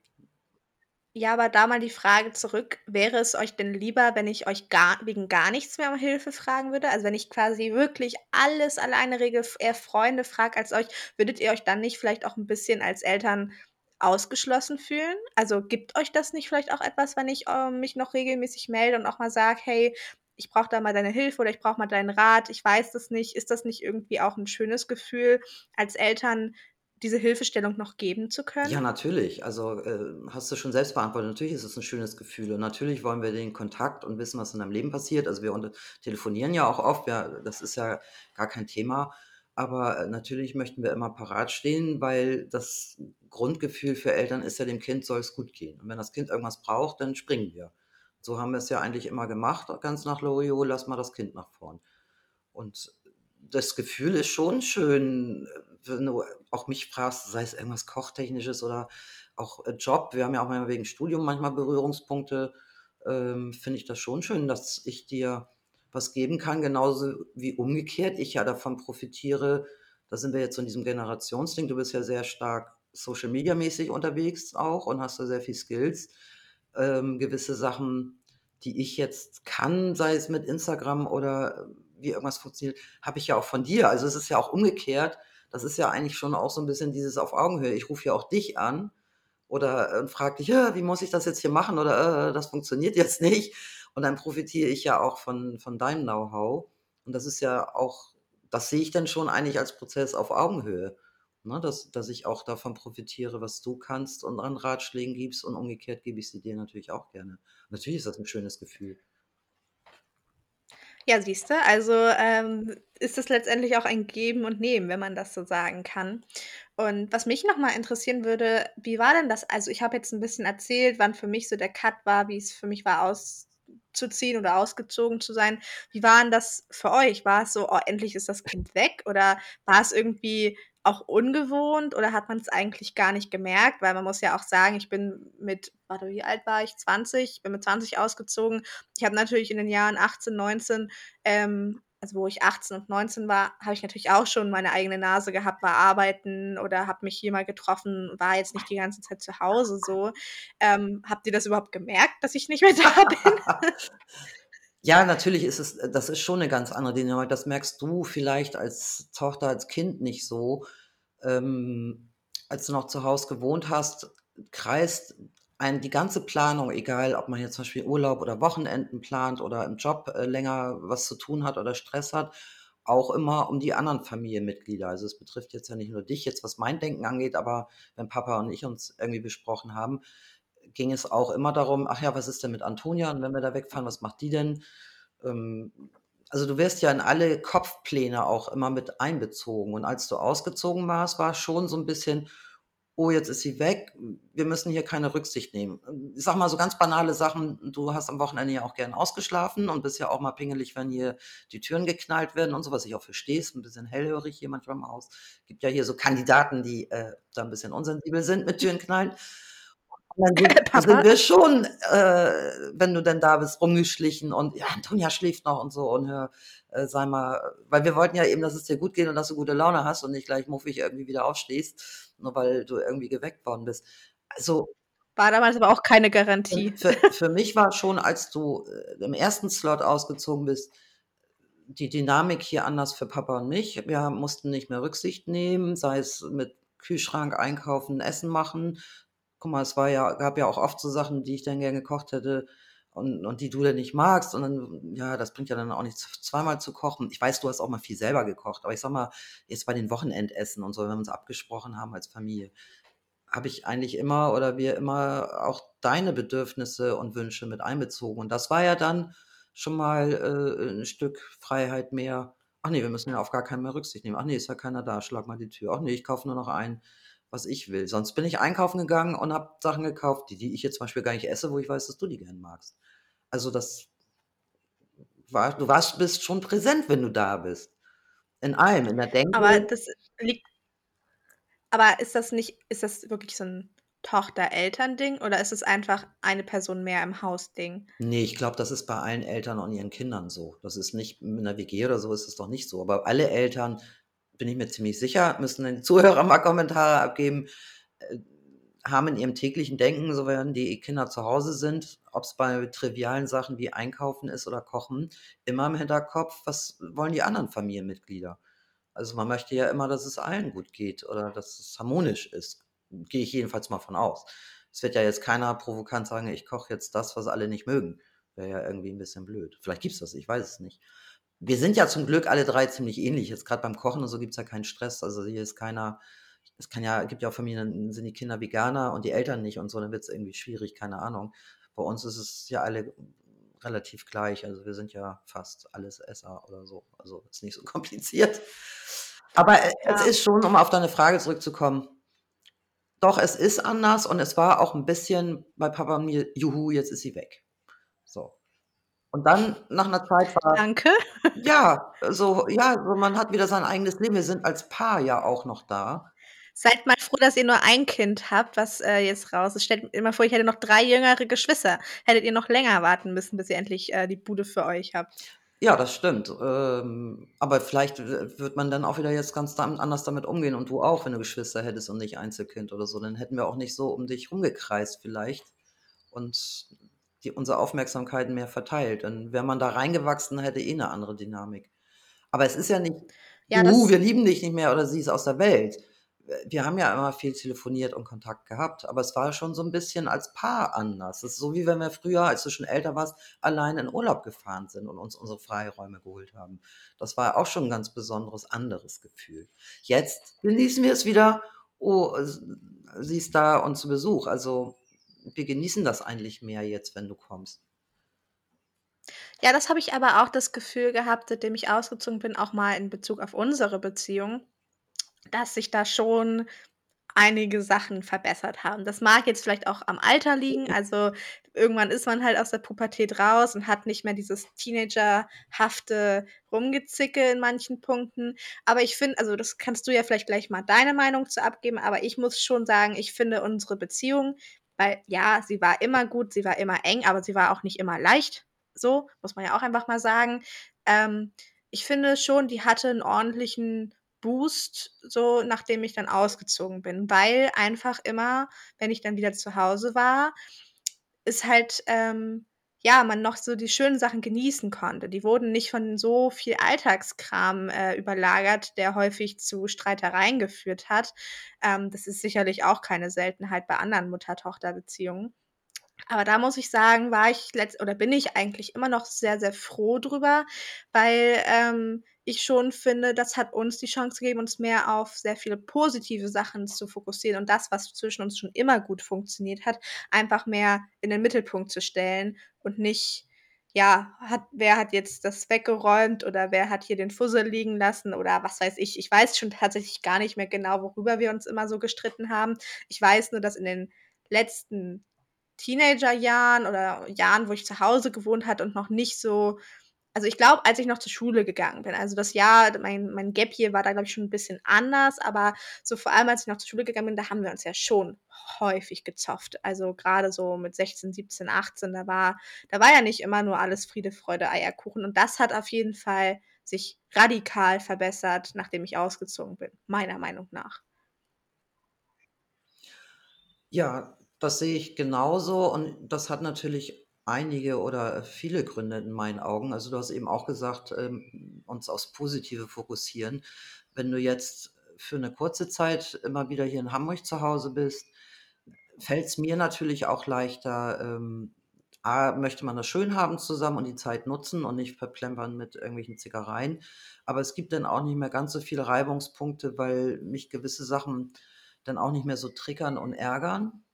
Ja, aber da mal die Frage zurück: Wäre es euch denn lieber, wenn ich euch gar wegen gar nichts mehr um Hilfe fragen würde? Also, wenn ich quasi wirklich alles alleine regel, eher Freunde frage als euch, würdet ihr euch dann nicht vielleicht auch 'n bisschen als Eltern ausgeschlossen fühlen? Also, gibt euch das nicht vielleicht auch etwas, wenn ich, ähm, mich noch regelmäßig melde und auch mal sage: „Hey, ich brauche da mal deine Hilfe oder ich brauche mal deinen Rat, ich weiß das nicht.“ Ist das nicht irgendwie auch 'n schönes Gefühl, als Eltern diese Hilfestellung noch geben zu können? Ja, natürlich. Also, äh, hast du schon selbst beantwortet. Natürlich ist es 'n schönes Gefühl und natürlich wollen wir den Kontakt und wissen, was in deinem Leben passiert. Also, wir telefonieren ja auch oft, ja, das ist ja gar kein Thema. Aber, äh, natürlich möchten wir immer parat stehen, weil das Grundgefühl für Eltern ist ja, dem Kind soll es gut gehen. Und wenn das Kind irgendwas braucht, dann springen wir. So haben wir's ja eigentlich immer gemacht, ganz nach Loriot: „Lass mal das Kind nach vorn.“ Und das Gefühl ist schon schön, äh, wenn du auch mich fragst, sei es irgendwas Kochtechnisches oder auch, äh, Job. Wir haben ja auch manchmal wegen Studium manchmal Berührungspunkte, ähm, finde ich das schon schön, dass ich dir was geben kann, genauso wie umgekehrt ich ja davon profitiere. Da sind wir jetzt in diesem Generationsding. Du bist ja sehr stark Social-Media-mäßig unterwegs auch und hast da sehr viel Skills. Ähm, gewisse Sachen, die ich jetzt kann, sei es mit Instagram oder wie irgendwas funktioniert, habe ich ja auch von dir. Also, es ist ja auch umgekehrt. Das ist ja eigentlich schon auch so 'n bisschen dieses auf Augenhöhe. Ich rufe ja auch dich an oder, äh, frage dich: „Ja, wie muss ich das jetzt hier machen?“ Oder: „Äh, das funktioniert jetzt nicht.“ Und dann profitiere ich ja auch von von deinem Know-how. Und das ist ja auch das sehe ich dann schon eigentlich als Prozess auf Augenhöhe, ne, dass dass ich auch davon profitiere, was du kannst und an Ratschlägen gibst und umgekehrt gebe ich sie dir natürlich auch gerne. Natürlich ist das 'n schönes Gefühl. Ja, siehst du, also, ähm, ist es letztendlich auch ein Geben und Nehmen, wenn man das so sagen kann. Und was mich noch mal interessieren würde, wie war denn das? Also, ich habe jetzt 'n bisschen erzählt, wann für mich so der Cut war, wie's für mich war, auszuziehen oder ausgezogen zu sein. Wie war 'n das für euch? War es so: „Oh, endlich ist das Kind weg“, oder war es irgendwie auch ungewohnt oder hat man's eigentlich gar nicht gemerkt? Weil man muss ja auch sagen, ich bin mit warte, wie alt war ich? 20. Ich bin mit 20 ausgezogen. Ich habe natürlich in den Jahren 18, 19, ähm also, wo ich 18 und 19 war, habe ich natürlich auch schon meine eigene Nase gehabt, war arbeiten oder habe mich hier mal getroffen, war jetzt nicht die ganze Zeit zu Hause so. Ähm, habt ihr das überhaupt gemerkt, dass ich nicht mehr da *laughs* bin? *laughs* Ja, natürlich ist es das ist schon 'ne ganz andere Dynamik. Das merkst du vielleicht als Tochter, als Kind nicht so. Ähm, als du noch zu Hause gewohnt hast, kreist einen die ganze Planung, egal ob man jetzt zum Beispiel Urlaub oder Wochenenden plant oder im Job, äh, länger was zu tun hat oder Stress hat, auch immer um die anderen Familienmitglieder. Also, es betrifft jetzt ja nicht nur dich jetzt, was mein Denken angeht, aber wenn Papa und ich uns irgendwie besprochen haben, ging es auch immer darum: „Ach ja, was ist denn mit Antonia und wenn wir da wegfahren, was macht die denn?“ Ähm, also, du wirst ja in alle Kopfpläne auch immer mit einbezogen. Und als du ausgezogen warst, war's schon so 'n bisschen: „Oh, jetzt ist sie weg. Wir müssen hier keine Rücksicht nehmen.“ Ähm, ich sage mal so ganz banale Sachen, du hast am Wochenende ja auch gern ausgeschlafen und bist ja auch mal pingelig, wenn hier die Türen geknallt werden und so, was ich auch verstehe, ist 'n bisschen hellhörig hier manchmal im Haus. Gibt ja hier so Kandidaten, die, äh, da 'n bisschen unsensibel sind mit Türen knallen. Und dann sind sind Papa? wir schon, äh, wenn du denn da bist, rumgeschlichen und: „Ja, Antonia schläft noch“ und so und hör äh, sei mal weil wir wollten ja eben, dass es dir gut geht und dass du gute Laune hast und nicht gleich muffig irgendwie wieder aufstehst, nur weil du irgendwie geweckt worden bist. Also War damals aber auch keine Garantie. für für mich war schon, als du, äh, im 1. Slot ausgezogen bist die Dynamik hier anders für Papa und mich. Wir mussten nicht mehr Rücksicht nehmen, sei es mit Kühlschrank einkaufen, Essen machen. Guck mal, es war ja gab ja auch oft so Sachen, die ich dann gern gekocht hätte und und die du dann nicht magst und dann ja, das bringt ja dann auch nichts, zweimal zu kochen. Ich weiß, du hast auch mal viel selber gekocht, aber ich sage mal, jetzt bei den Wochenendessen und so, wenn wir uns abgesprochen haben als Familie, habe ich eigentlich immer oder wir immer auch deine Bedürfnisse und Wünsche mit einbezogen. Und das war ja dann schon mal, äh, 'n Stück Freiheit mehr. „Ach ne, wir müssen ja auf gar keinen mehr Rücksicht nehmen. Ach ne, ist ja keiner da, schlag mal die Tür. Ach ne, ich kaufe nur noch ein, was ich will.“ Sonst bin ich einkaufen gegangen und habe Sachen gekauft, die die ich jetzt zum Beispiel gar nicht esse, wo ich weiß, dass du die gern magst. Also, das war du warst bist schon präsent, wenn du da bist. In allem, in der Aber Denke das liegt aber ist das nicht ist das wirklich so 'n Tochter-Eltern-Ding oder ist es einfach eine Person mehr im Haus-Ding? Ne, ich glaube, das ist bei allen Eltern und ihren Kindern so. Das ist nicht in 'ner WG oder so ist es doch nicht so. Aber alle Eltern, bin ich mir ziemlich sicher, müssen den Zuhörer mal Kommentare abgeben, äh, haben in ihrem täglichen Denken, so während die Kinder zu Hause sind, ob's bei trivialen Sachen wie Einkaufen ist oder Kochen, immer im Hinterkopf: „Was wollen die anderen Familienmitglieder?“ Also, man möchte ja immer, dass es allen gut geht oder dass es harmonisch ist. Gehe ich jedenfalls mal von aus. Es wird ja jetzt keiner provokant sagen: „Ich koche jetzt das, was alle nicht mögen.“ Wäre ja irgendwie 'n bisschen blöd. Vielleicht gibt's das, ich weiß es nicht. Wir sind ja zum Glück alle 3 ziemlich ähnlich. Jetzt grad beim Kochen und so gibt's ja keinen Stress. Also, hier ist keiner es kann ja gibt ja auch Familien, sind die Kinder Veganer und die Eltern nicht und so, dann wird's irgendwie schwierig, keine Ahnung. Bei uns ist es ja alle relativ gleich. Also, wir sind ja fast Allesesser oder so. Also, ist nicht so *laughs* kompliziert. Aber, äh, es Ja. ist schon, um auf deine Frage zurückzukommen doch, es ist anders und es war auch 'n bisschen bei Papa und mir: „Juhu, jetzt ist sie weg.“ So. Und dann nach 'ner Zeit war Danke. *laughs* ja, so ja, so man hat wieder sein eigenes Leben. Wir sind als Paar ja auch noch da. Seid mal froh, dass ihr nur ein Kind habt, was, äh, jetzt raus ist. Stellt immer vor, ich hätte noch 3 jüngere Geschwister. Hättet ihr noch länger warten müssen, bis ihr endlich, äh, die Bude für euch habt. Ja, das stimmt. Ähm, aber vielleicht w wird man dann auch wieder jetzt ganz anders damit umgehen und du auch, wenn du Geschwister hättest und nicht Einzelkind oder so. Dann hätten wir auch nicht so um dich rumgekreist vielleicht und die unsere Aufmerksamkeit mehr verteilt. Dann wäre man da reingewachsen, hätte eh 'ne andere Dynamik. Aber es ist ja nicht: Ja, „Juhu, das wir lieben dich nicht mehr“ oder „sie ist aus der Welt.“ Äh, wir haben ja immer viel telefoniert und Kontakt gehabt, aber es war schon so 'n bisschen als Paar anders. Das ist so, wie wenn wir früher, als du schon älter warst, alleine in Urlaub gefahren sind und uns unsere Freiräume geholt haben. Das war auch schon 'n ganz besonderes, anderes Gefühl. Jetzt genießen wir es wieder: „Oh, sie ist da und zu Besuch.“ Also, wir genießen das eigentlich mehr jetzt, wenn du kommst. Ja, das habe ich aber auch das Gefühl gehabt, seitdem ich ausgezogen bin, auch mal in Bezug auf unsere Beziehung, dass sich da schon einige Sachen verbessert haben. Das mag jetzt vielleicht auch am Alter liegen. Also, irgendwann ist man halt aus der Pubertät raus und hat nicht mehr dieses teenagerhafte Rumgezicke in manchen Punkten. Aber ich finde also, das kannst du ja vielleicht gleich mal deine Meinung zu abgeben, aber ich muss schon sagen, ich finde unsere Beziehung weil ja, sie war immer gut, sie war immer eng, aber sie war auch nicht immer leicht, so, muss man ja auch einfach mal sagen. Ähm, ich finde schon, die hatte 'n ordentlichen Boost, so nachdem ich dann ausgezogen bin, weil einfach immer, wenn ich dann wieder zu Hause war, ist halt, ähm, ja, man noch so die schönen Sachen genießen konnte. Die wurden nicht von so viel Alltagskram, äh, überlagert, der häufig zu Streitereien geführt hat. Ähm, das ist sicherlich auch keine Seltenheit bei anderen Mutter-Tochter-Beziehungen. Aber da muss ich sagen, war ich letzt oder bin ich eigentlich immer noch sehr, sehr froh drüber, weil, ähm, ich schon finde, das hat uns die Chance gegeben, uns mehr auf sehr viele positive Sachen zu fokussieren und das, was zwischen uns schon immer gut funktioniert hat, einfach mehr in den Mittelpunkt zu stellen und nicht, ja, hat wer hat jetzt das weggeräumt oder wer hat hier den Fussel liegen lassen oder was weiß ich. Ich weiß schon tatsächlich gar nicht mehr genau, worüber wir uns immer so gestritten haben. Ich weiß nur, dass in den letzten Teenagerjahren oder Jahren, wo ich zu Hause gewohnt hatte und noch nicht so also, ich glaube, als ich noch zur Schule gegangen bin, also, das Jahr mein mein Gap Year war da, glaube ich, schon 'n bisschen anders, aber so vor allem, als ich noch zur Schule gegangen bin, da haben wir uns ja schon häufig gezofft. Also, grade so mit 16, 17, 18, da war da war ja nicht immer nur alles Friede, Freude, Eierkuchen und das hat auf jeden Fall sich radikal verbessert, nachdem ich ausgezogen bin, meiner Meinung nach. Ja, das sehe ich genauso und das hat natürlich einige oder viele Gründe in meinen Augen. Also, du hast eben auch gesagt, ähm, uns aufs Positive fokussieren. Wenn du jetzt für 'ne kurze Zeit immer wieder hier in Hamburg zu Hause bist, fällt's mir natürlich auch leichter, ähm A, möchte man das schön haben zusammen und die Zeit nutzen und nicht verplempern mit irgendwelchen Zickereien. Aber es gibt dann auch nicht mehr ganz so viele Reibungspunkte, weil mich gewisse Sachen dann auch nicht mehr so triggern und ärgern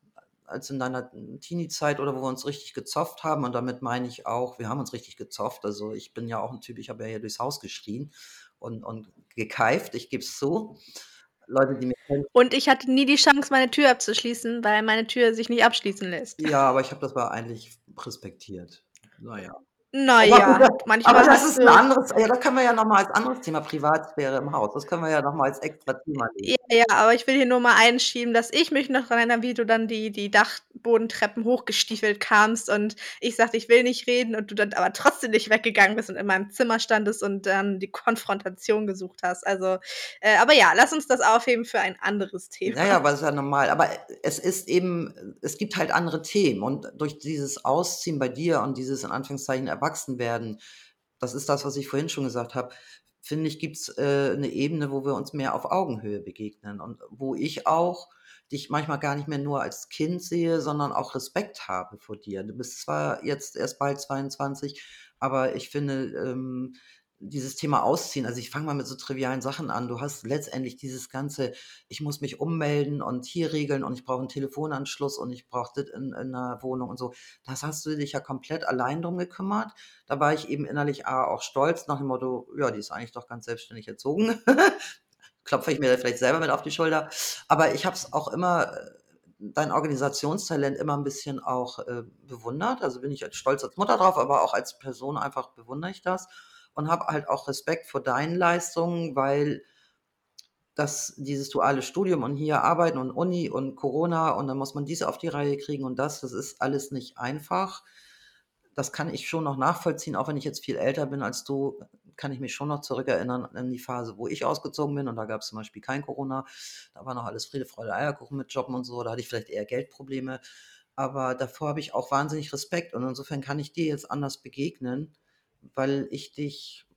als in deiner Teenie-Zeit oder wo wir uns richtig gezofft haben. Und damit meine ich auch, wir haben uns richtig gezofft. Also, ich bin ja auch 'n Typ, ich habe ja hier durchs Haus geschrien und und gekeift, ich gebe es zu. Leute, die mich kennen Und ich hatte nie die Chance, meine Tür abzuschließen, weil meine Tür sich nicht abschließen lässt. Ja, aber ich habe das aber eigentlich respektiert. Na ja. Na Aber manchmal das ist 'n du anderes ja, das können wir ja noch mal als anderes Thema Privatsphäre im Haus. Das können wir ja noch mal als extra Thema nehmen. Ja, ja, aber ich will hier nur mal einschieben, dass ich mich noch dran erinnere, wie du dann die die Dachbodentreppen hochgestiefelt kamst und ich sagte: „Ich will nicht reden“ und du dann aber trotzdem nicht weggegangen bist und in meinem Zimmer standest und dann die Konfrontation gesucht hast. Also, äh aber ja, lass uns das aufheben für ein anderes Thema. ja, aber das ist ja normal. Aber es ist eben es gibt halt andere Themen und durch dieses Ausziehen bei dir und dieses in Anführungszeichen Erwachsenwerden, das ist das, was ich vorhin schon gesagt habe, finde ich, gibt's, äh, 'ne Ebene, wo wir uns mehr auf Augenhöhe begegnen und wo ich auch dich manchmal gar nicht mehr nur als Kind sehe, sondern auch Respekt habe vor dir. Du bist zwar jetzt erst bald 22, aber ich finde, ähm, dieses Thema Ausziehen also, ich fange mal mit so trivialen Sachen an. Du hast letztendlich dieses ganze: „Ich muss mich ummelden und hier regeln und ich brauche 'n Telefonanschluss und ich brauche das in in 'ner Wohnung“ und so. Das hast du dich ja komplett allein drum gekümmert. Da war ich eben innerlich A auch stolz nach dem Motto: „Ja, die ist eigentlich doch ganz selbstständig erzogen.“ *laughs* Klopfe ich mir da vielleicht selber mit auf die Schulter. Aber ich habe es auch immer äh, dein Organisationstalent immer 'n bisschen auch, äh, bewundert. Also, bin ich jetzt stolz als Mutter drauf, aber auch als Person einfach bewundere ich das und habe halt auch Respekt vor deinen Leistungen, weil das dieses duale Studium und hier arbeiten und Uni und Corona und dann muss man dies auf die Reihe kriegen und das, das ist alles nicht einfach. Das kann ich schon noch nachvollziehen, auch wenn ich jetzt viel älter bin als du, kann ich mich schon noch zurückerinnern an die Phase, wo ich ausgezogen bin und da gab's zum Beispiel kein Corona. Da war noch alles Friede, Freude, Eierkuchen mit Jobben und so. Da hatte ich vielleicht eher Geldprobleme. Aber davor habe ich auch wahnsinnig Respekt und insofern kann ich dir jetzt anders begegnen, weil ich dich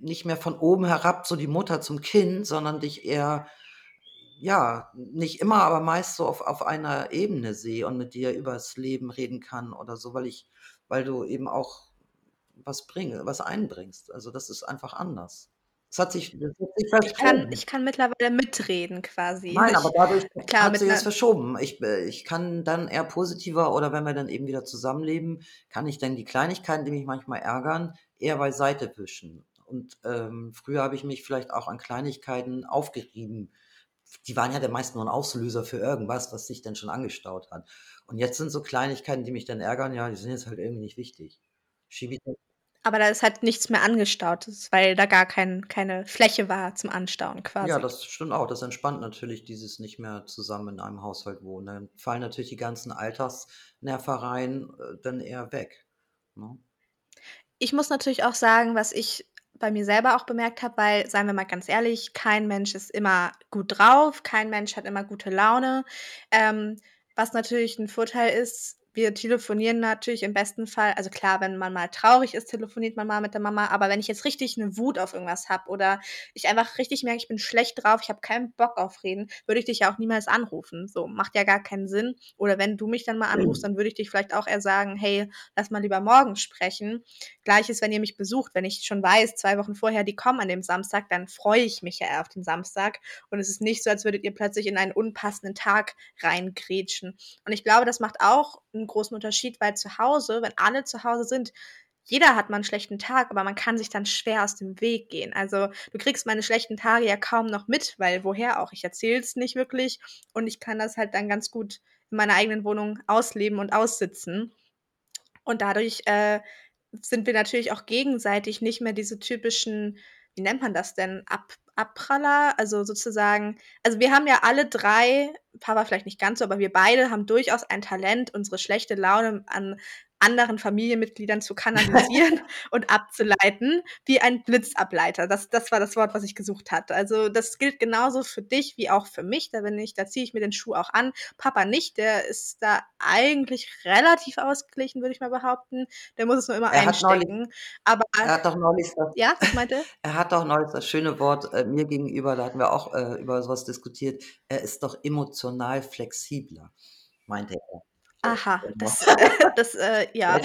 nicht mehr von oben herab, so die Mutter zum Kind, sondern dich eher ja, nicht immer, aber meist so auf auf einer Ebene sehe und mit dir übers Leben reden kann oder so, weil ich weil du eben auch was bringe was einbringst. Also, das ist einfach anders. Es hat sich das hat sich Ich kann verschoben. ich kann mittlerweile mitreden quasi. Nein, aber dadurch klar, hat sich das verschoben. Ich äh, ich kann dann eher positiver oder wenn wir dann eben wieder zusammenleben, kann ich dann die Kleinigkeiten, die mich manchmal ärgern, eher beiseite wischen. Und, ähm, früher habe ich mich vielleicht auch an Kleinigkeiten aufgerieben. Die waren ja dann meist nur 'n Auslöser für irgendwas, was sich dann schon angestaut hat. Und jetzt sind so Kleinigkeiten, die mich dann ärgern, ja, die sind jetzt halt irgendwie nicht wichtig. Schiebe ich Aber da ist halt nichts mehr Angestautes, weil da gar kein keine Fläche war zum Anstauen Ja, quasi. das stimmt auch. Das entspannt natürlich dieses nicht mehr zusammen in einem Haushalt wohnen. Dann fallen natürlich die ganzen Alltagsnervereien, äh, dann eher weg, ne? Ich muss natürlich auch sagen, was ich bei mir selber auch bemerkt habe, weil, seien wir mal ganz ehrlich, kein Mensch ist immer gut drauf, kein Mensch hat immer gute Laune. Ähm, was natürlich 'n Vorteil ist, wir telefonieren natürlich im besten Fall also klar, wenn man mal traurig ist, telefoniert man mal mit der Mama, aber wenn ich jetzt richtig 'ne Wut auf irgendwas habe oder ich einfach richtig merke, ich bin schlecht drauf, ich habe keinen Bock auf Reden, würde ich dich ja auch niemals anrufen. So, macht ja gar keinen Sinn. Oder wenn du mich dann mal anrufst, dann würde ich dich vielleicht auch eher sagen: „Hey, lass mal lieber morgen sprechen.“ Gleiches, wenn ihr mich besucht. Wenn ich schon weiß, 2 Wochen vorher, die kommen an dem Samstag, dann freue ich mich ja eher auf den Samstag. Und es ist nicht so, als würdet ihr plötzlich in einen unpassenden Tag reingrätschen. Und ich glaube, das macht auch 'n großen Unterschied, weil zu Hause, wenn alle zu Hause sind jeder hat mal 'n schlechten Tag, aber man kann sich dann schwer aus dem Weg gehen. Also, du kriegst meine schlechten Tage ja kaum noch mit, weil woher auch? Ich erzähle es nicht wirklich und ich kann das halt dann ganz gut in meiner eigenen Wohnung ausleben und aussitzen. Und dadurch, äh, sind wir natürlich auch gegenseitig nicht mehr diese typischen wie nennt man das denn, Ab Abpraller? Also, sozusagen also, wir haben ja alle 3 Papa vielleicht nicht ganz so, aber wir beide haben durchaus ein Talent, unsere schlechte Laune an anderen Familienmitgliedern zu kanalisieren *laughs* und abzuleiten, wie ein Blitzableiter. Das das war das Wort, was ich gesucht hatte. Also, das gilt genauso für dich wie auch für mich. Da bin ich da ziehe ich mir den Schuh auch an. Papa nicht, der ist da eigentlich relativ ausgeglichen, würde ich mal behaupten. Der muss es nur immer Er neulich einstecken. Aber er hat doch neulich das ja, was meint *laughs* er? hat doch neulich das schöne Wort, äh, mir gegenüber da hatten wir auch, äh, über so was diskutiert. Er ist doch emotional flexibler, meinte er. Aha, Genau. das, äh *laughs* das, äh ja.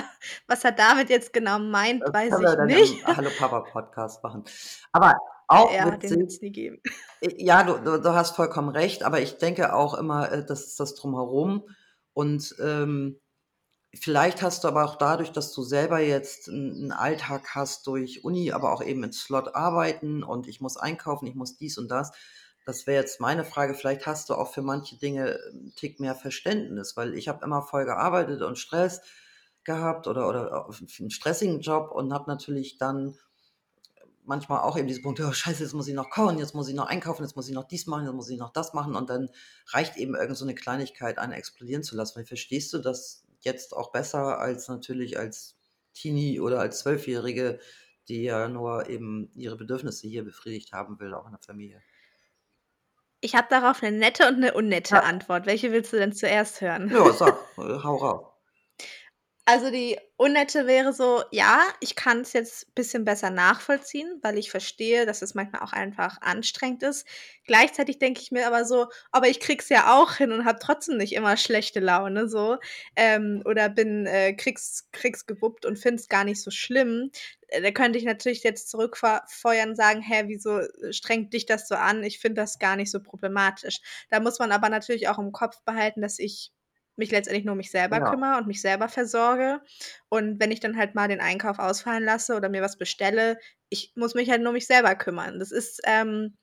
Was er damit jetzt genau meint, Das weiß können wir ich dann nicht. im Hallo Papa Podcast machen. Aber auch Ja, den witzig wird's nie geben. äh, ja, du du du hast vollkommen recht, aber ich denke auch immer, äh, das ist das Drumherum und, ähm, vielleicht hast du aber auch dadurch, dass du selber jetzt 'n 'n Alltag hast durch Uni, aber auch eben in Slot arbeiten und ich muss einkaufen, ich muss dies und das. Das wäre jetzt meine Frage, vielleicht hast du auch für manche Dinge 'n Tick mehr Verständnis, weil ich habe immer voll gearbeitet und Stress gehabt oder oder auf 'n stressigen Job und habe natürlich dann manchmal auch eben diese Punkte: „Oh Scheiße, jetzt muss ich noch kochen, jetzt muss ich noch einkaufen, jetzt muss ich noch dies machen, jetzt muss ich noch das machen.“ Und dann reicht eben irgend so 'ne Kleinigkeit, einen explodieren zu lassen. Vielleicht verstehst du das jetzt auch besser als natürlich als Teenie oder als Zwölfjährige, die ja nur eben ihre Bedürfnisse hier befriedigt haben will, auch in der Familie. Ich habe darauf 'ne nette und 'ne unnette Ja. Antwort. Welche willst du denn zuerst hören? Ja, sag, äh, *laughs* hau raus. Also, die unnette wäre so: Ja, ich kann's jetzt bisschen besser nachvollziehen, weil ich verstehe, dass es manchmal auch einfach anstrengend ist. Gleichzeitig denke ich mir aber so: „Aber ich kriege es ja auch hin und habe trotzdem nicht immer schlechte Laune so, ähm, oder bin äh, kriege es kriege es gewuppt und finde es gar nicht so schlimm.“ Äh, da könnte ich natürlich jetzt zurückver feuern und sagen: „Hä, wieso, strengt dich das so an? Ich finde das gar nicht so problematisch.“ Da muss man aber natürlich auch im Kopf behalten, dass ich mich letztendlich nur um mich selber Ja. kümmere und mich selber versorge. Und wenn ich dann halt mal den Einkauf ausfallen lasse oder mir was bestelle, ich muss mich halt nur um mich selber kümmern. Das ist, ähm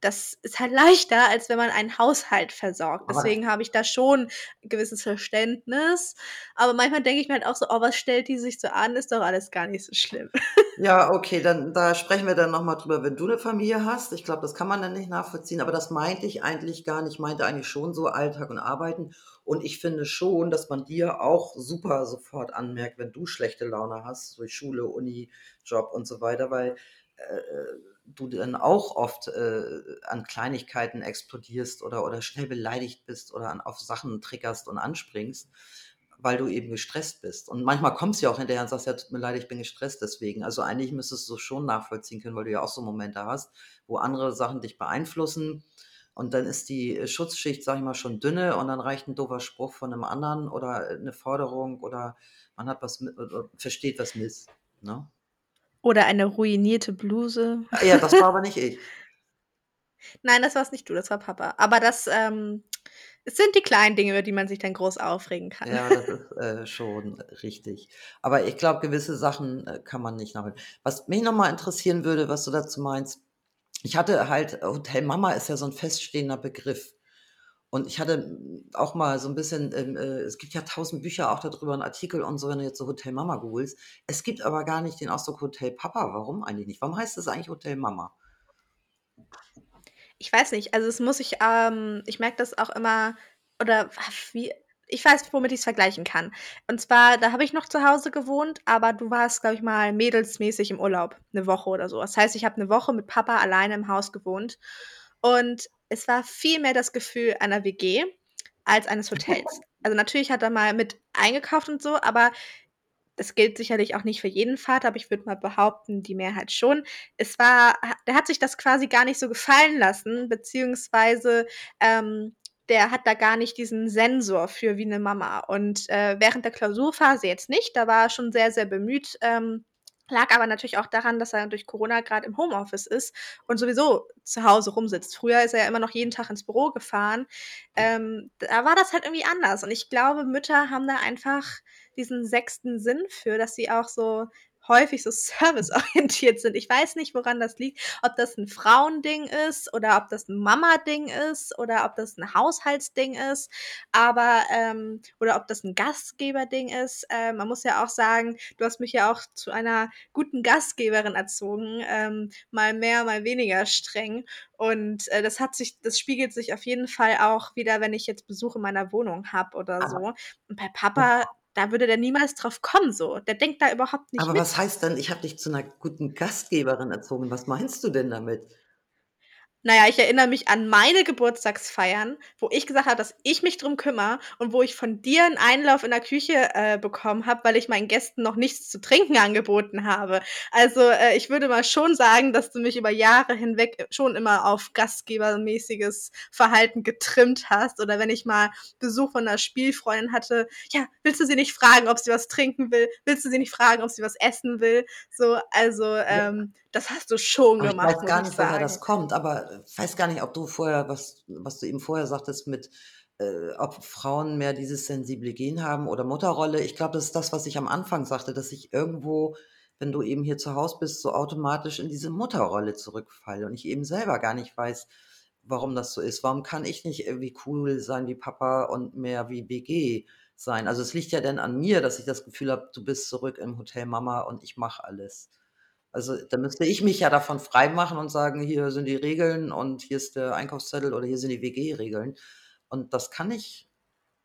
das ist halt leichter, als wenn man einen Haushalt versorgt. Deswegen habe ich da schon gewisses Verständnis. Aber manchmal denke ich mir halt auch so: „Oh, was stellt die sich so an? Ist doch alles gar nicht so schlimm.“ *laughs* Ja, okay, dann da sprechen wir dann noch mal drüber, wenn du 'ne Familie hast. Ich glaube, das kann man dann nicht nachvollziehen, aber das meinte ich eigentlich gar nicht. Ich meinte eigentlich schon so Alltag und Arbeiten. Und ich finde schon, dass man dir auch super sofort anmerkt, wenn du schlechte Laune hast durch Schule, Uni, Job und so weiter, weil, äh, du dann auch oft, äh, an Kleinigkeiten explodierst oder oder schnell beleidigt bist oder an auf Sachen triggerst und anspringst, weil du eben gestresst bist. Und manchmal kommst du ja auch hinterher und sagst: „Ja, tut mir leid, ich bin gestresst deswegen.“ Also, eigentlich müsstest du's schon nachvollziehen können, weil du ja auch so Momente hast, wo andere Sachen dich beeinflussen. Und dann ist die, äh, Schutzschicht, sage ich mal, schon dünne und dann reicht 'n doofer Spruch von 'nem anderen oder, äh, 'ne Forderung oder man hat was oder versteht was miss, ne? Oder eine ruinierte Bluse. Ja, das war aber *laughs* nicht ich. Nein, das warst nicht du, das war Papa. Aber das, ähm es sind die kleinen Dinge, über die man sich dann groß aufregen kann. Ja, das ist, äh, schon richtig. Aber ich glaube, gewisse Sachen, äh, kann man nicht nachvoll was mich noch mal interessieren würde, was du dazu meinst ich hatte halt Hotel Mama ist ja so 'n feststehender Begriff. Und ich hatte, hm, auch mal so 'n bisschen, ähm, äh es gibt ja 1.000 Bücher auch da drüber und Artikel und so, wenn du jetzt so Hotel Mama googelst. Es gibt aber gar nicht den Ausdruck Hotel Papa. Warum eigentlich nicht? Warum heißt das eigentlich Hotel Mama? Ich weiß nicht, also, es muss ich ähm, ich merke das auch immer oder wie ich weiß, womit ich's vergleichen kann. Und zwar, da habe ich noch zu Hause gewohnt, aber du warst, glaube ich, mal mädelsmäßig im Urlaub, 'ne Woche oder so. Das heißt, ich habe 'ne Woche mit Papa alleine im Haus gewohnt und es war viel mehr das Gefühl einer WG als eines Hotels. *laughs* Also, natürlich hat er mal mit eingekauft und so, aber das gilt sicherlich auch nicht für jeden Vater, aber ich würde mal behaupten, die Mehrheit schon. Es war der hat sich das quasi gar nicht so gefallen lassen, beziehungsweise, ähm, der hat da gar nicht diesen Sensor für wie 'ne Mama. Und, äh, während der Klausurphase jetzt nicht, da war er schon sehr, sehr bemüht, ähm, lag aber natürlich auch daran, dass er durch Corona grad im Homeoffice ist und sowieso zu Hause rumsitzt. Früher ist er ja immer noch jeden Tag ins Büro gefahren. Ähm, da war das halt irgendwie anders. Und ich glaube, Mütter haben da einfach diesen 6. Sinn für, dass sie auch so häufig so *laughs* serviceorientiert sind. Ich weiß nicht, woran das liegt, ob das 'n Frauending ist oder ob das 'n Mamading ist oder ob das 'n Haushaltsding ist, aber, ähm oder ob das 'n Gastgeberding ist. Äh, man muss ja auch sagen, du hast mich ja auch zu einer guten Gastgeberin erzogen, ähm, mal mehr, mal weniger streng. Und, äh, das hat sich das spiegelt sich auf jeden Fall auch wieder, wenn ich jetzt Besuch in meiner Wohnung habe oder Aber so. Und bei Papa da würde der niemals drauf kommen so. Der denkt da überhaupt nicht Aber mit. was heißt denn: „Ich habe dich zu 'ner guten Gastgeberin erzogen“? Was meinst du denn damit? Na ja, ich erinnere mich an meine Geburtstagsfeiern, wo ich gesagt habe, dass ich mich drum kümmere und wo ich von dir 'n Einlauf in der Küche, äh, bekommen habe, weil ich meinen Gästen noch nichts zu trinken angeboten habe. Also, äh, ich würde mal schon sagen, dass du mich über Jahre hinweg schon immer auf gastgebermäßiges Verhalten getrimmt hast. Oder wenn ich mal Besuch von 'ner Spielfreundin hatte: „Ja, willst du sie nicht fragen, ob sie was trinken will? Willst du sie nicht fragen, ob sie was essen will?“ So, also, Ja. ähm, das hast du schon Aber ich gemacht, weiß muss gar ich nicht, woher das kommt, aber, weiß gar nicht, ob du vorher was was du eben vorher sagtest mit, äh, ob Frauen mehr dieses sensible Gen haben oder Mutterrolle. Ich glaube, das ist das, was ich am Anfang sagte, dass ich irgendwo, wenn du eben hier zu Haus bist, so automatisch in diese Mutterrolle zurückfalle und ich eben selber gar nicht weiß, warum das so ist. Warum kann ich nicht irgendwie cool sein wie Papa und mehr wie WG sein? Also, es liegt ja dann an mir, dass ich das Gefühl habe, du bist zurück im Hotel Mama und ich mache alles. Also, da müsste ich mich ja davon freimachen und sagen: „Hier sind die Regeln und hier ist der Einkaufszettel oder hier sind die WG-Regeln.“ Und das kann ich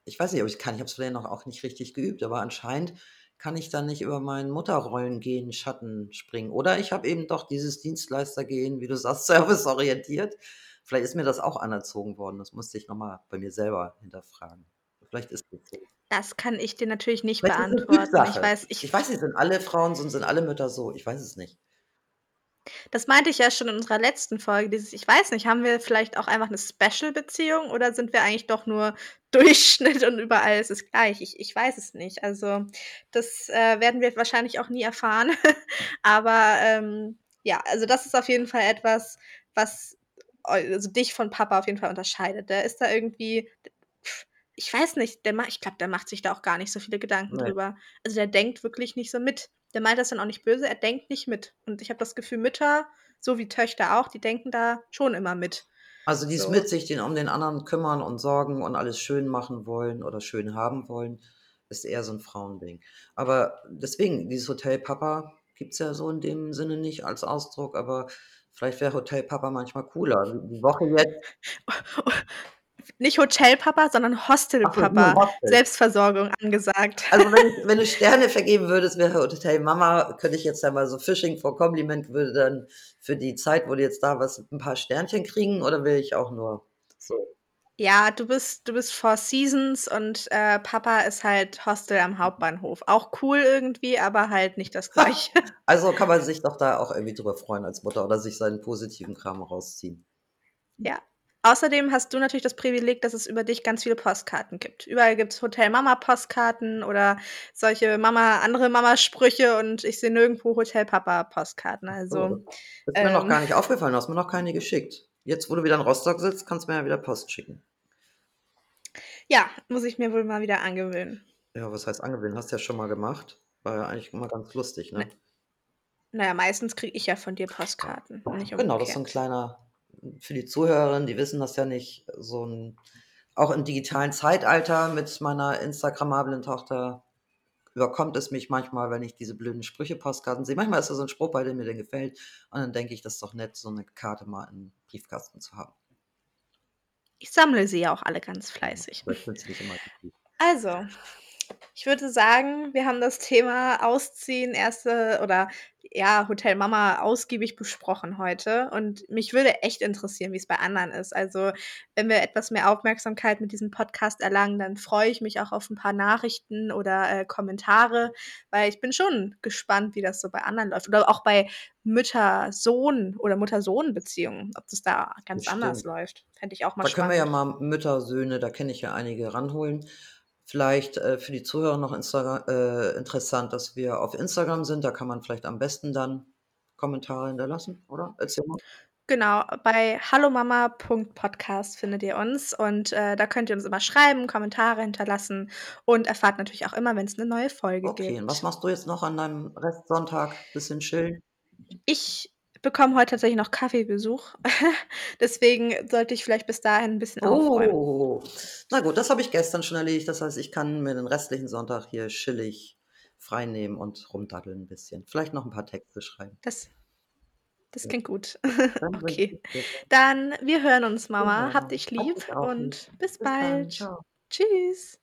ich weiß nicht, ob ich's kann. Ich habe es vielleicht noch auch nicht richtig geübt, aber anscheinend kann ich da nicht über meinen Mutterrollen-Gen Schatten springen. Oder ich habe eben doch dieses Dienstleister-Gen, wie du sagst, *laughs* serviceorientiert. Vielleicht ist mir das auch anerzogen worden. Das musste ich noch mal bei mir selber hinterfragen. Vielleicht ist das so. Das kann ich dir natürlich nicht Vielleicht ist beantworten. Ich Typsache. weiß ich Ich weiß nicht, sind alle Frauen so und sind alle Mütter so? Ich weiß es nicht. Das meinte ich ja schon in unserer letzten Folge, dieses ich weiß nicht, haben wir vielleicht auch einfach 'ne Special-Beziehung oder sind wir eigentlich doch nur *laughs* Durchschnitt und überall ist es gleich? Ich ich weiß es nicht. Also, das, äh, werden wir wahrscheinlich auch nie erfahren. *laughs* Aber, ähm, ja, also, das ist auf jeden Fall etwas, was eu also, dich von Papa auf jeden Fall unterscheidet. Der ist da irgendwie ich weiß nicht, der ich glaube, der macht sich da auch gar nicht so viele Gedanken Ne. drüber. Also, der denkt wirklich nicht so mit. Der meint das dann auch nicht böse, er denkt nicht mit. Und ich habe das Gefühl, Mütter, so wie Töchter auch, die denken da schon immer mit. Also, dieses So. mit sich den um den anderen kümmern und sorgen und alles schön machen wollen oder schön haben wollen, ist eher so 'n Frauending. Aber deswegen, dieses Hotel Papa gibt's ja so in dem Sinne nicht als Ausdruck, aber vielleicht wäre Hotel Papa manchmal cooler. Die die Woche jetzt *laughs* Nicht Hotel Papa, sondern Hostel Ach so. Hostel. Selbstversorgung angesagt. Also, wenn du wenn du *laughs* Sterne vergeben würdest, wäre Hotel Mama könnte ich jetzt ja mal so Fishing for Compliment würde dann für die Zeit, wo du jetzt da warst, 'n paar Sternchen kriegen oder will ich auch nur so? Ja, du bist du bist Four Seasons und, äh, Papa ist halt Hostel am Hauptbahnhof. Auch cool irgendwie, aber halt nicht das Gleiche. *laughs* *laughs* Also, kann man sich doch da auch irgendwie drüber freuen als Mutter oder sich seinen positiven Kram rausziehen. Ja. Außerdem hast du natürlich das Privileg, dass es über dich ganz viele Postkarten gibt. Überall gibt's Hotel Mama Postkarten oder solche Mama andere Mama-Sprüche und ich sehe nirgendwo Hotel Papa Postkarten. Also, das ist mir noch ähm gar nicht aufgefallen. Du hast mir noch keine geschickt. Jetzt, wo du wieder in Rostock sitzt, kannst du mir ja wieder Post schicken. Ja, muss ich mir wohl mal wieder angewöhnen. Ja, was heißt angewöhnen? Hast du ja schon mal gemacht. War ja eigentlich immer ganz lustig, Ne ne? na ja, meistens kriege ich ja von dir Postkarten Genau, das ist so 'n umgekehrt. kleiner für die Zuhörerinnen, die wissen das ja nicht, so 'n auch im digitalen Zeitalter mit meiner instagrammablen Tochter überkommt es mich manchmal, wenn ich diese blöden Sprüche-Postkarten sehe. Manchmal ist da so 'n Spruch bei, der mir dann gefällt und dann denke ich: „Das ist doch nett, so 'ne Karte mal im Briefkasten zu haben.“ Ich sammle sie ja auch alle ganz fleißig. Also, ich würde sagen, wir haben das Thema Ausziehen, erste oder ja, Hotel Mama ausgiebig besprochen heute und mich würde echt interessieren, wie's bei anderen ist. Also, wenn wir etwas mehr Aufmerksamkeit mit diesem Podcast erlangen, dann freue ich mich auch auf 'n paar Nachrichten oder, äh, Kommentare, weil ich bin schon gespannt, wie das so bei anderen läuft oder auch bei Mütter-Sohn oder Mutter-Sohn-Beziehungen, ob das da ganz anders Bestimmt. läuft. Fände ich auch mal Da können wir ja spannend. mal Mütter, Söhne, da kenne ich ja einige, ranholen. Vielleicht, äh, für die Zuhörer noch Instagra äh, interessant, dass wir auf Instagram sind. Da kann man vielleicht am besten dann Kommentare hinterlassen, oder? Erzähl mal. Genau, bei hallomama.podcast findet ihr uns und, äh, da könnt ihr uns immer schreiben, Kommentare hinterlassen und erfahrt natürlich auch immer, wenn's 'ne neue Folge Okay, und was gibt. machst du jetzt noch an deinem Restsonntag? Bisschen chillen? Ich bekomme heute tatsächlich noch Kaffeebesuch. *laughs* Deswegen sollte ich vielleicht bis dahin 'n bisschen aufräumen. Oh. Na gut, das habe ich gestern schon erledigt. Das heißt, ich kann mir den restlichen Sonntag hier chillig freinehmen und rumdaddeln 'n bisschen. Vielleicht noch 'n paar Texte schreiben. Das das klingt gut. *laughs* Okay. Dann wir hören uns, Mama. Hab Genau. dich Hab lieb dich lieb. und bis Bis bald. Tschüss.